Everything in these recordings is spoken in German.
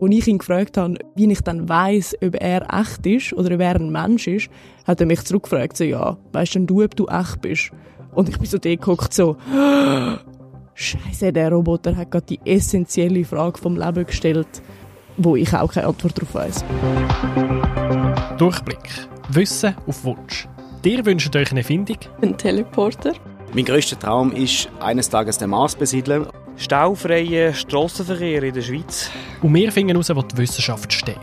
Als ich ihn gefragt habe, wie ich dann weiss, ob er echt ist oder ob er ein Mensch ist, hat er mich zurückgefragt, so, ja, weißt denn du, ob du echt bist? Und ich bin so geguckt, so, Scheiße, der Roboter hat gerade die essentielle Frage vom Leben gestellt, wo ich auch keine Antwort darauf weiss. Durchblick. Wissen auf Wunsch. Dir wünscht euch eine Erfindung? Ein Teleporter. Mein grösster Traum ist, eines Tages den Mars besiedeln. Staufreien Strassenverkehr in der Schweiz. Und wir finden heraus, wo die Wissenschaft steht.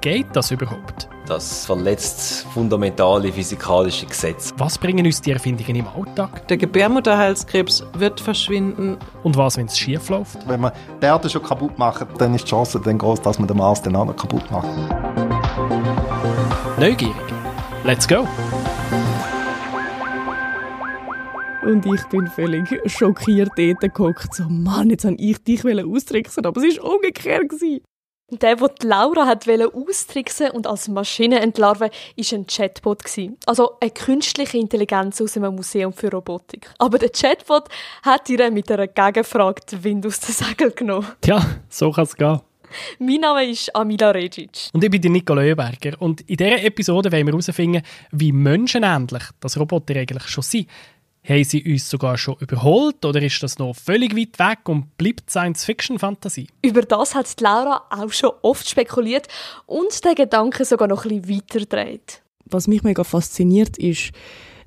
Geht das überhaupt? Das verletzt fundamentale physikalische Gesetze. Was bringen uns die Erfindungen im Alltag? Der Gebärmutterhalskrebs wird verschwinden. Und was, wenn es schief läuft? Wenn man die Erde schon kaputt macht, dann ist die Chance dann groß, dass man den Mars dann auch noch kaputt macht. Neugierig. Let's go! Und ich bin völlig schockiert dort geguckt. So, Mann, jetzt wollte ich dich austricksen, aber es war umgekehrt. Gewesen. Der, den Laura hat austricksen und als Maschine entlarven, war ein Chatbot. Also eine künstliche Intelligenz aus einem Museum für Robotik. Aber der Chatbot hat ihr mit einer Gegenfrage den Wind aus den Segeln genommen. Tja, so kann es gehen. Mein Name ist Amila Regic. Und ich bin Nico Leuenberger. Und in dieser Episode wollen wir herausfinden, wie menschenähnlich das Roboter eigentlich schon sind. Haben sie uns sogar schon überholt oder ist das noch völlig weit weg und bleibt Science-Fiction-Fantasie? Über das hat Laura auch schon oft spekuliert und den Gedanken sogar noch ein bisschen weiterdreht. Was mich mega fasziniert ist,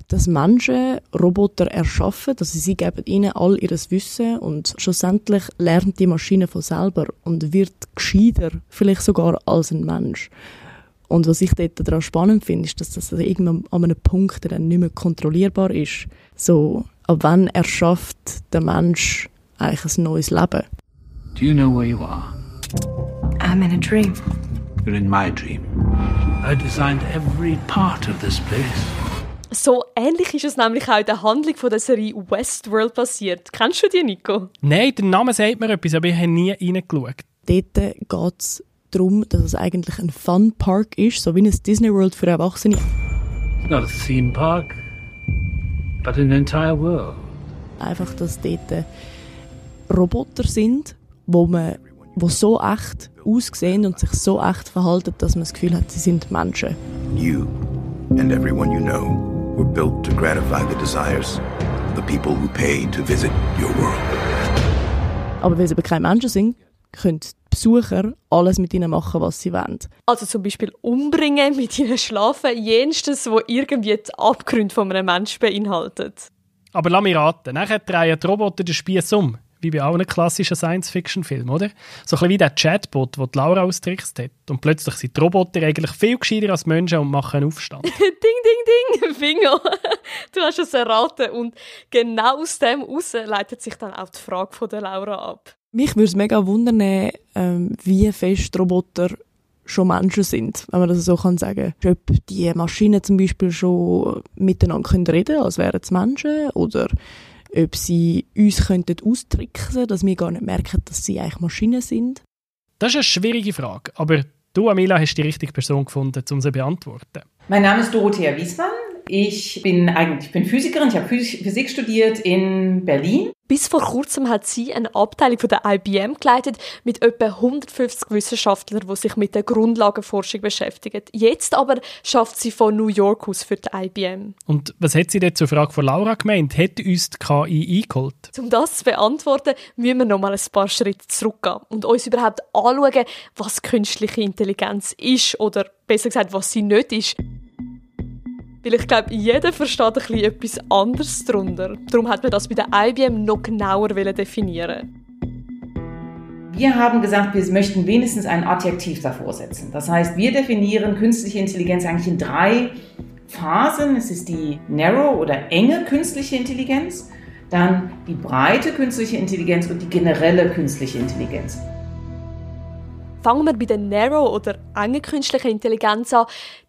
dass Menschen Roboter erschaffen, dass sie geben ihnen all ihr Wissen und schlussendlich lernt die Maschine von selber und wird gescheiter, vielleicht sogar als ein Mensch. Und was ich dort daran spannend finde, ist, dass das irgendwann an einem Punkt dann nicht mehr kontrollierbar ist. So, ab wann erschafft der Mensch eigentlich ein neues Leben? Do you know where you are? I'm in a dream. You're in my dream. I designed every part of this place. So ähnlich ist es nämlich auch in der Handlung von der Serie Westworld passiert. Kennst du die, Nico? Nein, der Name sagt mir etwas, aber ich habe nie reingeschaut. Dort geht es darum, dass es eigentlich ein Fun Park ist, so wie ein Disney World für Erwachsene. It's not a theme park, but an entire world. Einfach, dass dort Roboter sind, wo man wo so echt aussehen und sich so echt verhalten, dass man das Gefühl hat, sie sind Menschen. You and everyone you know were built to gratify the desires of the people who pay to visit your world. Aber weil sie aber keine Menschen sind, können Besucher alles mit ihnen machen, was sie wollen. Also zum Beispiel umbringen, mit ihnen schlafen, jenstes, wo irgendwie die Abgründe von einem Menschen beinhaltet. Aber lass mich raten, nachher drehen die Roboter den Spieß um. Wie bei allen klassischen Science-Fiction-Filmen, oder? So ein bisschen wie der Chatbot, den Laura austrickst hat. Und plötzlich sind die Roboter eigentlich viel gescheiter als Menschen und machen einen Aufstand. ding, ding, ding, Bingo. Du hast es erraten. Und genau aus dem heraus leitet sich dann auch die Frage von der Laura ab. Mich würde es mega wundern, ähm, wie fest Roboter schon Menschen sind, wenn man das so kann sagen. Ob die Maschinen zum Beispiel schon miteinander können reden, als wären es Menschen, oder ob sie uns könnten austricksen, dass wir gar nicht merken, dass sie eigentlich Maschinen sind. Das ist eine schwierige Frage, aber du, Amila, hast die richtige Person gefunden, um sie zu beantworten. Mein Name ist Dorothea Wiesmann. Ich bin eigentlich ich bin Physikerin, ich habe Physik studiert in Berlin. Bis vor kurzem hat sie eine Abteilung von der IBM geleitet mit etwa 150 Wissenschaftlern, die sich mit der Grundlagenforschung beschäftigen. Jetzt aber schafft sie von New York aus für die IBM. Und was hat sie denn zur Frage von Laura gemeint? Hätte uns die KI eingeholt? Um das zu beantworten, müssen wir noch mal ein paar Schritte zurückgehen und uns überhaupt anschauen, was künstliche Intelligenz ist oder besser gesagt, was sie nicht ist. Weil ich glaube, jeder versteht ein bisschen etwas anderes darunter. Darum hat man das bei der IBM noch genauer definieren wir haben gesagt, wir möchten wenigstens ein Adjektiv davor setzen. Das heißt, wir definieren künstliche Intelligenz eigentlich in drei Phasen. Es ist die narrow oder enge künstliche Intelligenz, dann die breite künstliche Intelligenz und die generelle künstliche Intelligenz. Fangen wir bei der Narrow oder engen künstlichen Intelligenz an.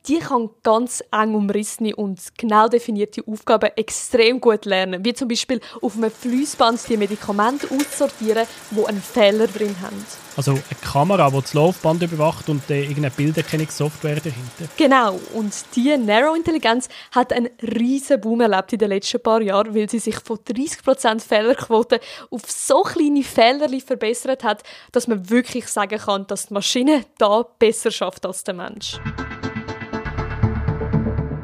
Die kann ganz eng umrissene und genau definierte Aufgaben extrem gut lernen, wie zum Beispiel auf einem Fließband die Medikamente aussortieren, wo einen Fehler drin haben. Also eine Kamera, die das Laufband überwacht und äh, irgendeine Bilderkennungssoftware dahinter. Genau, und diese Narrow-Intelligenz hat einen riesen Boom erlebt in den letzten paar Jahren, weil sie sich von 30% Fehlerquote auf so kleine Fehler verbessert hat, dass man wirklich sagen kann, dass die Maschine da besser schafft als der Mensch.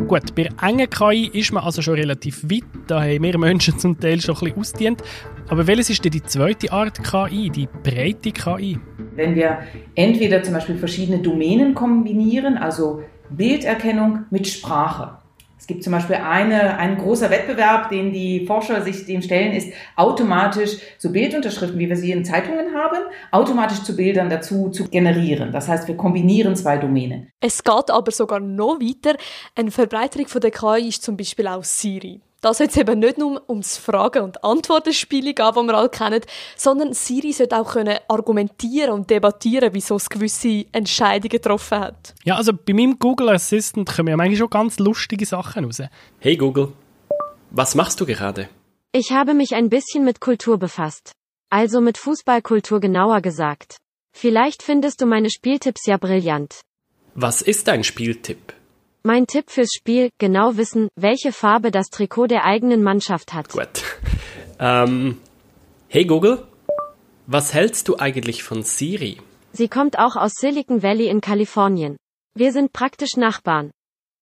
Gut, bei engen KI ist man also schon relativ weit. Da haben wir Menschen zum Teil schon ein bisschen ausgedient. Aber welches ist denn die zweite Art KI, die breite KI? Wenn wir entweder zum Beispiel verschiedene Domänen kombinieren, also Bilderkennung mit Sprache. Es gibt zum Beispiel eine, ein großer Wettbewerb, den die Forscher sich dem stellen, ist automatisch so Bildunterschriften, wie wir sie in Zeitungen haben, automatisch zu Bildern dazu zu generieren. Das heißt, wir kombinieren zwei Domänen. Es geht aber sogar noch weiter. Eine Verbreiterung von der KI ist zum Beispiel auch Siri. Da soll es eben nicht nur ums Fragen- und Antwortenspiel gehen, das wir alle kennen, sondern Siri sollte auch können argumentieren und debattieren, wieso es gewisse Entscheidungen getroffen hat. Ja, also bei meinem Google Assistant kommen ja manchmal schon ganz lustige Sachen raus. Hey Google, was machst du gerade? Ich habe mich ein bisschen mit Kultur befasst. Also mit Fußballkultur genauer gesagt. Vielleicht findest du meine Spieltipps ja brillant. Was ist dein Spieltipp? Mein Tipp fürs Spiel, genau wissen, welche Farbe das Trikot der eigenen Mannschaft hat. Gut. Ähm, hey Google, was hältst du eigentlich von Siri? Sie kommt auch aus Silicon Valley in Kalifornien. Wir sind praktisch Nachbarn.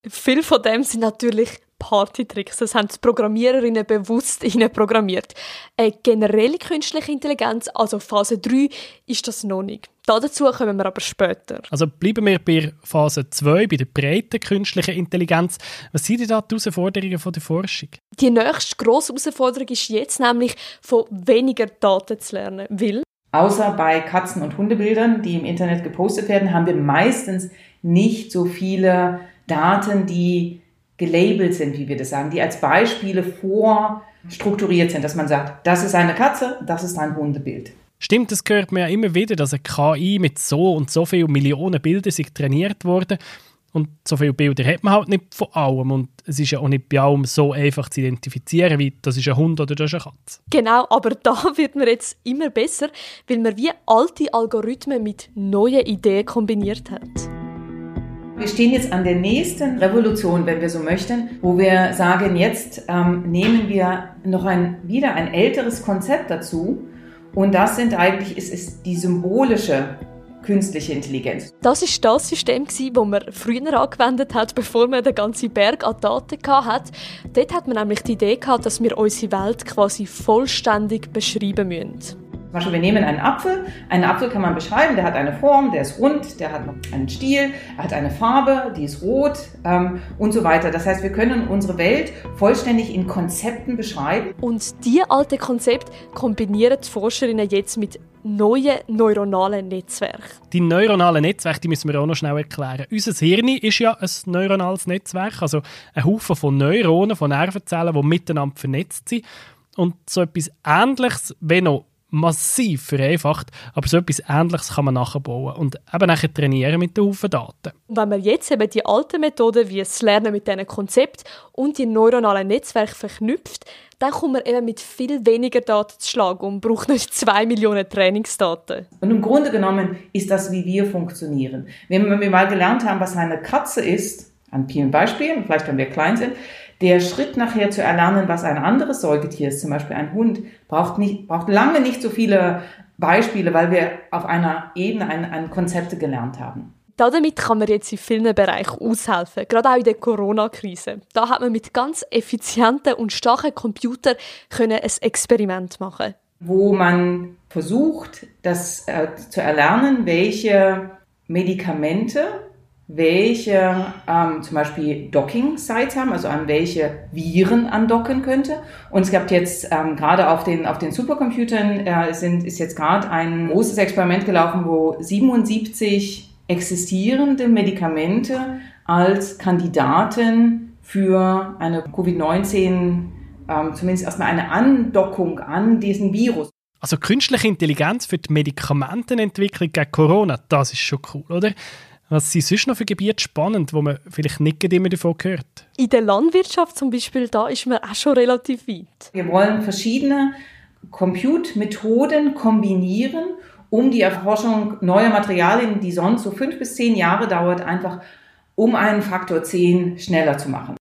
Viel von dem sind natürlich Partytricks. Das haben die Programmiererinnen bewusst programmiert. Eine generelle künstliche Intelligenz, also Phase 3, ist das noch nicht. Dazu kommen wir aber später. Also bleiben wir bei Phase 2, bei der breiten künstlichen Intelligenz. Was sind denn da die Herausforderungen von der Forschung? Die nächste grosse Herausforderung ist jetzt nämlich, von weniger Daten zu lernen. Weil Außer bei Katzen- und Hundebildern, die im Internet gepostet werden, haben wir meistens nicht so viele Daten, die gelabelt sind, wie wir das sagen, die als Beispiele vorstrukturiert sind, dass man sagt, das ist eine Katze, das ist ein Hundebild. Stimmt, das gehört mir ja immer wieder, dass eine KI mit so und so vielen Millionen Bildern sich trainiert wurde. Und so viele Bilder hat man halt nicht von allem. Und es ist ja auch nicht bei allem so einfach zu identifizieren, wie das ist ein Hund oder das ist eine Katze. Genau, aber da wird man jetzt immer besser, weil man wie alte Algorithmen mit neuen Ideen kombiniert hat. Wir stehen jetzt an der nächsten Revolution, wenn wir so möchten, wo wir sagen, jetzt ähm, nehmen wir noch ein, wieder ein älteres Konzept dazu. Und das sind eigentlich, es ist die symbolische künstliche Intelligenz. Das ist das System, das man früher angewendet hat, bevor man den ganzen Berg an Daten hatte. Dort hat man nämlich die Idee gehabt, dass wir unsere Welt quasi vollständig beschreiben müssen. Beispiel, wir nehmen einen Apfel. Einen Apfel kann man beschreiben, der hat eine Form, der ist rund, der hat noch einen Stiel, er hat eine Farbe, die ist rot ähm, und so weiter. Das heißt, wir können unsere Welt vollständig in Konzepten beschreiben. Und die alte Konzept kombinieren die Forscherinnen jetzt mit neuen neuronalen Netzwerken. Die neuronalen Netzwerke, die müssen wir auch noch schnell erklären. Unser Hirn ist ja ein neuronales Netzwerk, also ein Haufen von Neuronen, von Nervenzellen, die miteinander vernetzt sind. Und so etwas Ähnliches, wenn noch massiv vereinfacht, aber so etwas Ähnliches kann man nachbauen und eben nachher trainieren mit den Haufen Daten. Wenn man jetzt eben die alten Methoden wie das Lernen mit diesen Konzept und die neuronalen Netzwerke verknüpft, dann kommt man eben mit viel weniger Daten zu schlagen und braucht nicht zwei Millionen Trainingsdaten. Und im Grunde genommen ist das, wie wir funktionieren. Wenn wir mal gelernt haben, was eine Katze ist, an vielen Beispielen, vielleicht wenn wir klein sind, der Schritt nachher zu erlernen, was ein anderes Säugetier ist, zum Beispiel ein Hund, braucht, nicht, braucht lange nicht so viele Beispiele, weil wir auf einer Ebene ein, ein Konzepte gelernt haben. Damit kann man jetzt in vielen Bereichen aushelfen, gerade auch in der Corona-Krise. Da hat man mit ganz effizienten und starken Computern können ein Experiment machen Wo man versucht, das äh, zu erlernen, welche Medikamente welche ähm, zum Beispiel Docking-Sites haben, also an welche Viren andocken könnte. Und es gab jetzt ähm, gerade auf den, auf den Supercomputern äh, sind, ist jetzt gerade ein großes Experiment gelaufen, wo 77 existierende Medikamente als Kandidaten für eine Covid-19, ähm, zumindest erstmal eine Andockung an diesen Virus. Also künstliche Intelligenz für die Medikamentenentwicklung gegen Corona, das ist schon cool, oder? Was sind sonst noch für Gebiete spannend, wo man vielleicht nicht immer davon hört? In der Landwirtschaft zum Beispiel, da ist man auch schon relativ weit. Wir wollen verschiedene Compute-Methoden kombinieren, um die Erforschung neuer Materialien, die sonst so fünf bis zehn Jahre dauert, einfach um einen Faktor 10 schneller zu machen.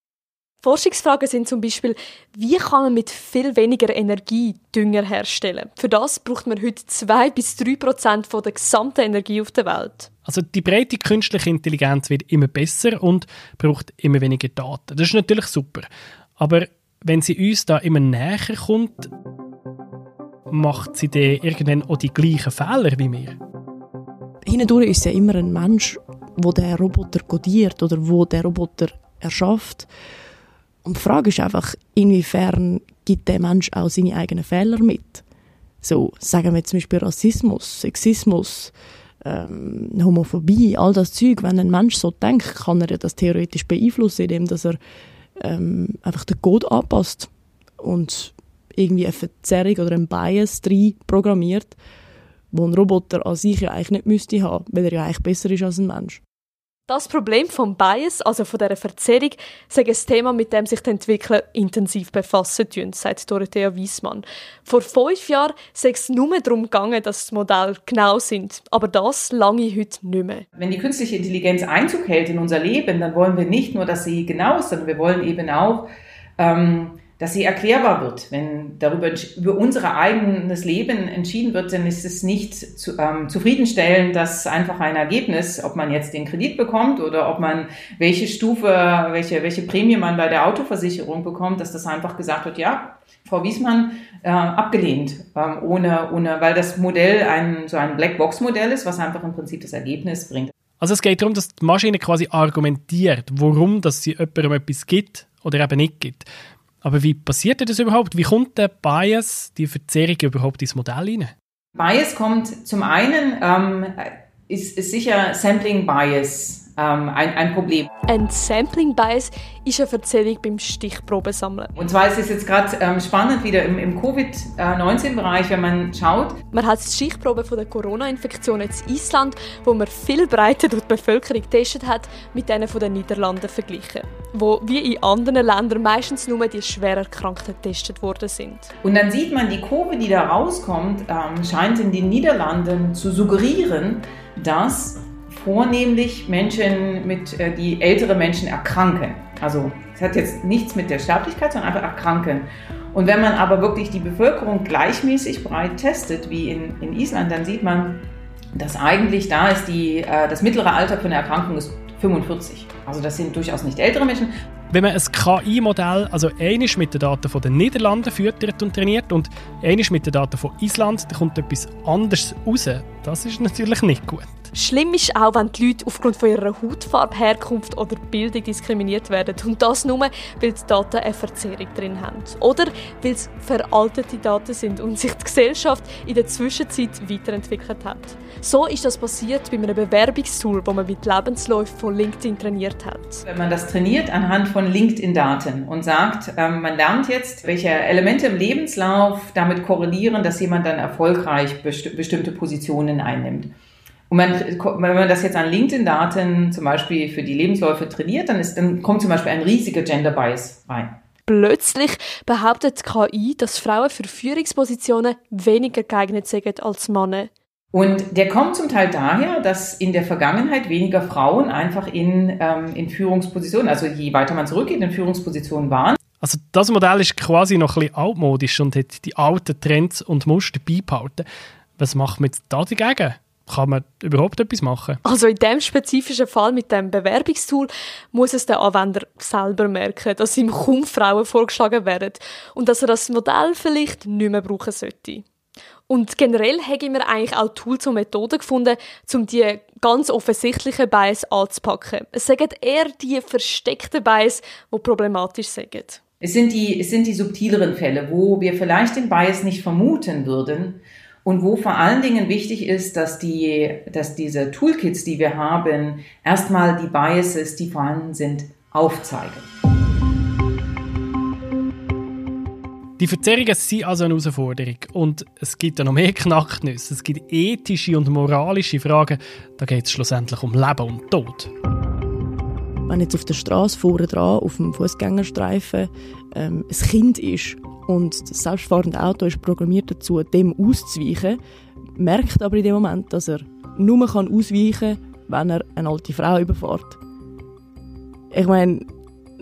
Forschungsfragen sind zum Beispiel, wie kann man mit viel weniger Energie Dünger herstellen? Für das braucht man heute 2 bis 3 Prozent der gesamten Energie auf der Welt. Also die breite künstliche Intelligenz wird immer besser und braucht immer weniger Daten. Das ist natürlich super. Aber wenn sie uns da immer näher kommt, macht sie dann irgendwann auch die gleichen Fehler wie wir. Hindurch ist ja immer ein Mensch, wo der Roboter codiert oder wo der Roboter erschafft. Und die Frage ist einfach, inwiefern gibt der Mensch auch seine eigenen Fehler mit? So, sagen wir zum Beispiel Rassismus, Sexismus, ähm, Homophobie, all das Zeug. Wenn ein Mensch so denkt, kann er das theoretisch beeinflussen, indem dass er ähm, einfach den Code anpasst und irgendwie eine Verzerrung oder ein Bias drin programmiert, wo ein Roboter an sich ja eigentlich nicht müsste haben, weil er ja eigentlich besser ist als ein Mensch. Das Problem vom Bias, also von dieser Verzerrung, ist ein Thema, mit dem sich die Entwickler intensiv befassen tun, sagt Dorothea Wiesmann. Vor fünf Jahren sei es nur darum gegangen, dass die Modelle genau sind. Aber das lange heute nicht mehr. Wenn die künstliche Intelligenz Einzug hält in unser Leben, dann wollen wir nicht nur, dass sie genau ist, sondern wir wollen eben auch, ähm, dass sie erklärbar wird. Wenn darüber über unser eigenes Leben entschieden wird, dann ist es nicht zu, ähm, zufriedenstellend, dass einfach ein Ergebnis, ob man jetzt den Kredit bekommt oder ob man welche Stufe, welche, welche Prämie man bei der Autoversicherung bekommt, dass das einfach gesagt wird, ja, Frau Wiesmann äh, abgelehnt, ähm, ohne, ohne, weil das Modell ein, so ein Blackbox-Modell ist, was einfach im Prinzip das Ergebnis bringt. Also es geht darum, dass die Maschine quasi argumentiert, warum dass sie jemandem etwas gibt oder eben nicht gibt. Aber wie passiert das überhaupt? Wie kommt der Bias, die Verzerrung überhaupt ins Modell rein? Bias kommt zum einen, ähm, ist, ist sicher Sampling Bias ähm, ein, ein Problem. Ein Sampling Bias ist eine Verzählung beim Stichprobensammeln. Und zwar ist es jetzt gerade ähm, spannend wieder im, im Covid-19-Bereich, wenn man schaut. Man hat die Stichprobe von der Corona-Infektion in Island, wo man viel breiter durch die Bevölkerung getestet hat, mit denen von den Niederlanden verglichen, wo wie in anderen Ländern meistens nur die schwer Erkrankten getestet worden sind. Und dann sieht man, die Kurve, die da rauskommt, ähm, scheint in den Niederlanden zu suggerieren, dass vornehmlich Menschen, mit, äh, die ältere Menschen erkranken. Also es hat jetzt nichts mit der Sterblichkeit, sondern einfach erkranken. Und wenn man aber wirklich die Bevölkerung gleichmäßig breit testet, wie in, in Island, dann sieht man, dass eigentlich da ist die, äh, das mittlere Alter für eine Erkrankung ist 45. Also das sind durchaus nicht ältere Menschen. Wenn man ein KI-Modell, also einisch mit den Daten von den Niederlanden füttert und trainiert und einisch mit den Daten von Island, dann kommt etwas anderes raus. Das ist natürlich nicht gut. Schlimm ist auch, wenn die Leute aufgrund von ihrer Hautfarbe, Herkunft oder Bildung diskriminiert werden. Und das nur, weil die Daten eine Verzerrung drin haben. Oder weil es veraltete Daten sind und sich die Gesellschaft in der Zwischenzeit weiterentwickelt hat. So ist das passiert bei einem Bewerbungstool, das man mit Lebensläufen von LinkedIn trainiert hat. Wenn man das trainiert anhand von LinkedIn-Daten und sagt, ähm, man lernt jetzt, welche Elemente im Lebenslauf damit korrelieren, dass jemand dann erfolgreich besti bestimmte Positionen einnimmt. Und man, wenn man das jetzt an LinkedIn-Daten zum Beispiel für die Lebensläufe trainiert, dann, ist, dann kommt zum Beispiel ein riesiger Gender Bias rein. Plötzlich behauptet die KI, dass Frauen für Führungspositionen weniger geeignet sind als Männer. Und der kommt zum Teil daher, dass in der Vergangenheit weniger Frauen einfach in, ähm, in Führungspositionen, also je weiter man zurückgeht, in Führungspositionen waren. Also das Modell ist quasi noch ein bisschen altmodisch und hat die alten Trends und Muster beibehalten. Was macht man da dagegen? Kann man überhaupt etwas machen? Also in dem spezifischen Fall mit dem Bewerbungstool muss es der Anwender selber merken, dass ihm kaum Frauen vorgeschlagen werden und dass er das Modell vielleicht nicht mehr brauchen sollte. Und generell haben wir eigentlich auch Tools und Methoden gefunden, um die ganz offensichtlichen Bias anzupacken. Es sind eher die versteckten Bias, die problematisch sind. Es sind, die, es sind die subtileren Fälle, wo wir vielleicht den Bias nicht vermuten würden, und wo vor allen Dingen wichtig ist, dass, die, dass diese Toolkits, die wir haben, erstmal die Biases, die vorhanden sind, aufzeigen. Die Verzerrungen sind also eine Herausforderung. Und es gibt ja noch mehr Knacknüsse. Es gibt ethische und moralische Fragen. Da geht es schlussendlich um Leben und Tod. Wenn jetzt auf der Straße vorne dran, auf dem Fußgängerstreifen, ähm, ein Kind ist und das selbstfahrende Auto ist programmiert dazu, dem auszuweichen, merkt aber in dem Moment, dass er nur kann ausweichen kann, wenn er eine alte Frau überfährt. Ich meine,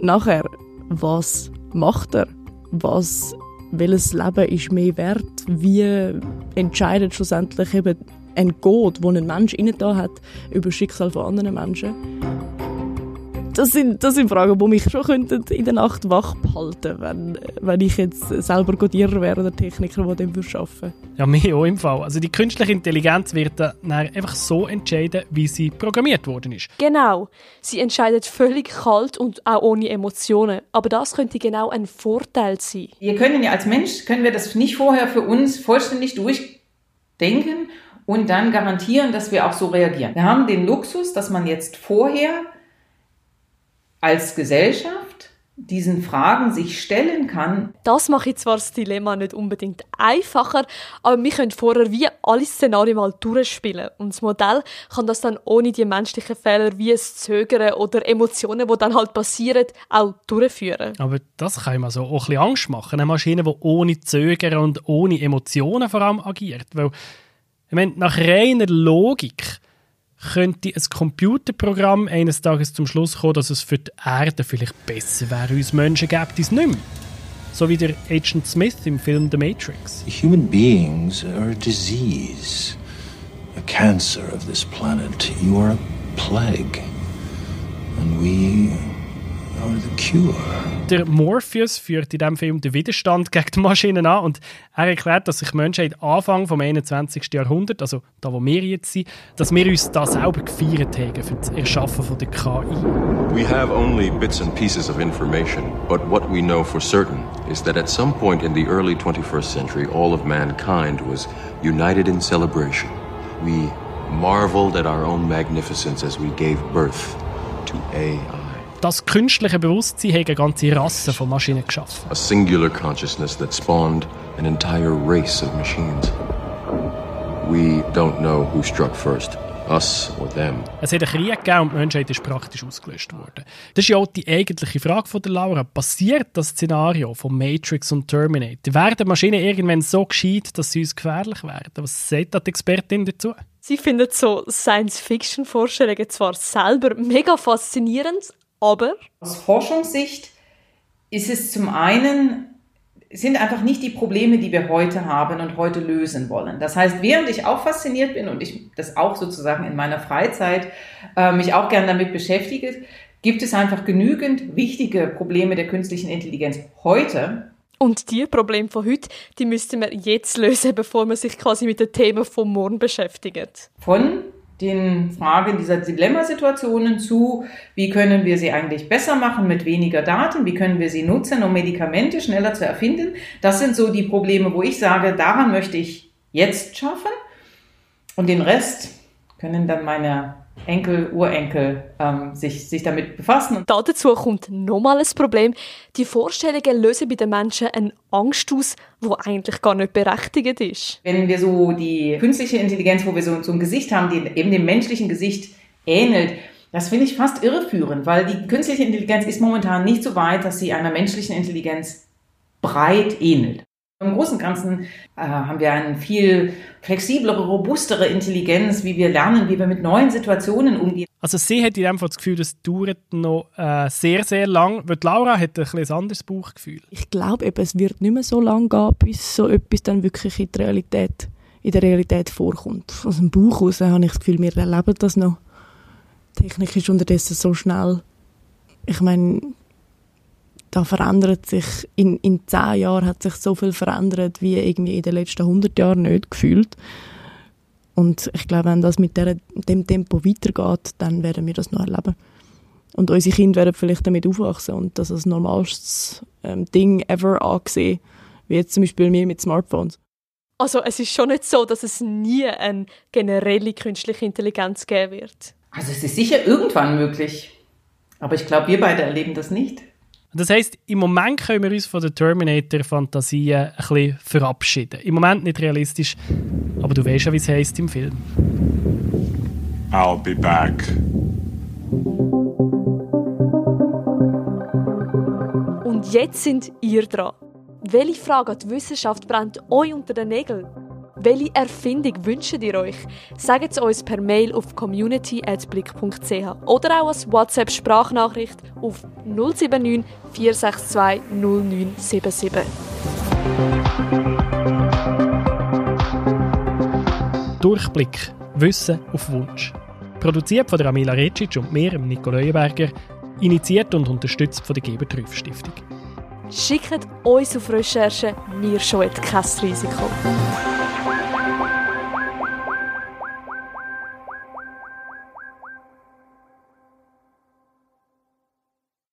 nachher, was macht er? Was, welches Leben ist mehr wert? Wie entscheidet schlussendlich eben ein Gott, wo ein Mensch innen da hat, über das Schicksal von anderen Menschen? Das sind, das sind Fragen, die mich schon in der Nacht wach behalten wenn, wenn ich jetzt selber Codierer wäre oder Techniker, der dem würde arbeiten Ja, mir auch im Fall. Also die künstliche Intelligenz wird dann einfach so entscheiden, wie sie programmiert worden ist. Genau. Sie entscheidet völlig kalt und auch ohne Emotionen. Aber das könnte genau ein Vorteil sein. Wir können ja als Mensch, können wir das nicht vorher für uns vollständig durchdenken und dann garantieren, dass wir auch so reagieren. Wir haben den Luxus, dass man jetzt vorher als Gesellschaft diesen Fragen sich stellen kann. Das macht jetzt zwar das Dilemma nicht unbedingt einfacher, aber wir können vorher wie alle Szenarien mal durchspielen. Und das Modell kann das dann ohne die menschlichen Fehler wie es Zögern oder Emotionen, die dann halt passieren, auch durchführen. Aber das kann man so auch ein bisschen Angst machen. Eine Maschine, die ohne Zögern und ohne Emotionen vor allem agiert. Weil, ich meine, nach reiner Logik könnte ein Computerprogramm eines Tages zum Schluss kommen, dass es für die Erde vielleicht besser wäre, uns Menschen gibt es nicht mehr. So wie der Agent Smith im Film The Matrix. Human beings are a disease, a cancer of this planet. You are a plague. And we der Morpheus führt in diesem Film den Widerstand gegen die Maschinen an und er erklärt, dass sich Menschheit Anfang des 21. Jahrhunderts, also da wo wir jetzt sind, dass wir uns da selber gefeiert haben für das Erschaffen von der KI. We have only bits and pieces of information, but what we know for certain is that at some point in the early 21st century all of mankind was united in celebration. We marveled at our own magnificence as we gave birth to AI das künstliche Bewusstsein hat eine ganze Rasse von Maschinen geschaffen. A singular consciousness that spawned an entire race of machines. We don't know who struck first. Us or them. Es hat einen Krieg gegeben und die Menschheit ist praktisch ausgelöscht worden. Das ist ja auch die eigentliche Frage von der Laura. Passiert das Szenario von Matrix und Terminator? Werden Maschinen irgendwann so gescheit, dass sie uns gefährlich werden? Was sagt die Expertin dazu? Sie findet so Science-Fiction-Vorstellungen zwar selber mega faszinierend, aber aus Forschungssicht ist es zum einen sind einfach nicht die Probleme, die wir heute haben und heute lösen wollen. Das heißt, während ich auch fasziniert bin und ich das auch sozusagen in meiner Freizeit äh, mich auch gern damit beschäftige, gibt es einfach genügend wichtige Probleme der künstlichen Intelligenz heute. Und die Probleme von heute, die müsste man jetzt lösen, bevor man sich quasi mit den Themen vom Morgen beschäftigt. Von den Fragen dieser Dilemmasituationen zu, wie können wir sie eigentlich besser machen mit weniger Daten, wie können wir sie nutzen, um Medikamente schneller zu erfinden. Das sind so die Probleme, wo ich sage, daran möchte ich jetzt schaffen und den Rest können dann meine Enkel, Urenkel ähm, sich, sich damit befassen. Und dazu kommt nochmal ein Problem. Die Vorstellungen lösen bei den Menschen eine Angst aus, die eigentlich gar nicht berechtigt ist. Wenn wir so die künstliche Intelligenz, wo wir so, so ein Gesicht haben, die eben dem menschlichen Gesicht ähnelt, das finde ich fast irreführend, weil die künstliche Intelligenz ist momentan nicht so weit, dass sie einer menschlichen Intelligenz breit ähnelt. Im Großen und Ganzen äh, haben wir eine viel flexiblere, robustere Intelligenz, wie wir lernen, wie wir mit neuen Situationen umgehen. Also sie hat in dem Fall das Gefühl, das dauert noch äh, sehr, sehr lang. Weil Laura hat ein, ein anderes Bauchgefühl. Ich glaube es wird nicht mehr so lange gehen, bis so etwas dann wirklich in der Realität, in der Realität vorkommt. Aus dem Bauch heraus habe ich das Gefühl, wir erleben das noch. Die Technik ist unterdessen so schnell. Ich meine, da verändert sich, in, in zehn Jahren hat sich so viel verändert, wie irgendwie in den letzten 100 Jahren nicht gefühlt. Und ich glaube, wenn das mit der, dem Tempo weitergeht, dann werden wir das noch erleben. Und unsere Kinder werden vielleicht damit aufwachsen und das als normalstes ähm, Ding ever angesehen, wie jetzt zum Beispiel wir mit Smartphones. Also es ist schon nicht so, dass es nie eine generelle künstliche Intelligenz geben wird. Also es ist sicher irgendwann möglich. Aber ich glaube, wir beide erleben das nicht. Das heißt, im Moment können wir uns von der Terminator-Fantasie ein bisschen verabschieden. Im Moment nicht realistisch, aber du weißt ja, wie es heißt im Film. I'll be back. Und jetzt sind ihr dran. Welche Frage an die Wissenschaft brennt euch unter den Nägeln? Welche Erfindung wünscht ihr euch? Sagt es uns per Mail auf community.blick.ch oder auch als WhatsApp-Sprachnachricht auf 079 462 0977. Durchblick. Wissen auf Wunsch. Produziert von der Amila Recic und mir, Nico Leuenberger. Initiiert und unterstützt von der Geber Trüff Stiftung. Schickt uns auf Recherche, wir scheuen kein Risiko.